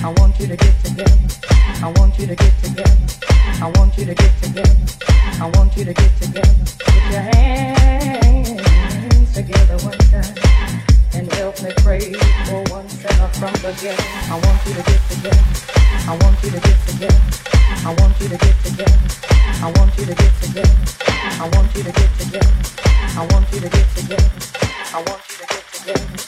I want you to get together. I want you to get together. I want you to get together. I want you to get together. Put your hands together one time and help me pray for one sinner from the ghetto. I want you to get together. I want you to get together. I want you to get together. I want you to get together. I want you to get together. I want you to get together. I want you to get together.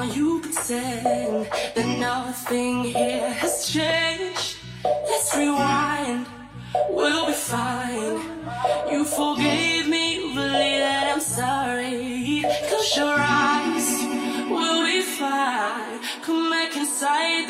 how you pretend that nothing here has changed. Let's rewind, we'll be fine. You forgave me, you believe that I'm sorry. Close your eyes, we'll be fine. Come back inside